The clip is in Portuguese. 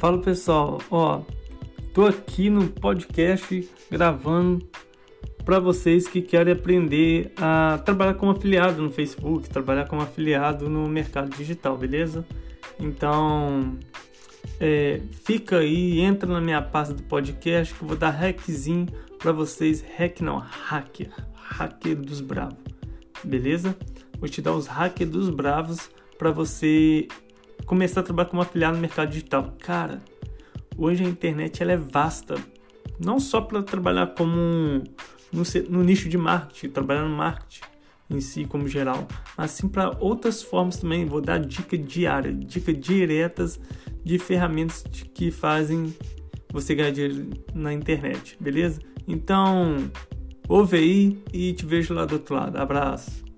Fala pessoal, ó, tô aqui no podcast gravando para vocês que querem aprender a trabalhar como afiliado no Facebook, trabalhar como afiliado no mercado digital, beleza? Então, é, fica aí, entra na minha pasta do podcast que eu vou dar hackzinho para vocês, hack não, hacker, hacker dos bravos, beleza? Vou te dar os hackers dos bravos para você começar a trabalhar como afiliado no mercado digital. Cara, hoje a internet ela é vasta, não só para trabalhar como no, no, nicho de marketing, trabalhar no marketing em si como geral, mas sim para outras formas também. Vou dar dica diária, dica diretas de ferramentas que fazem você ganhar dinheiro na internet, beleza? Então, ouve aí e te vejo lá do outro lado. Abraço.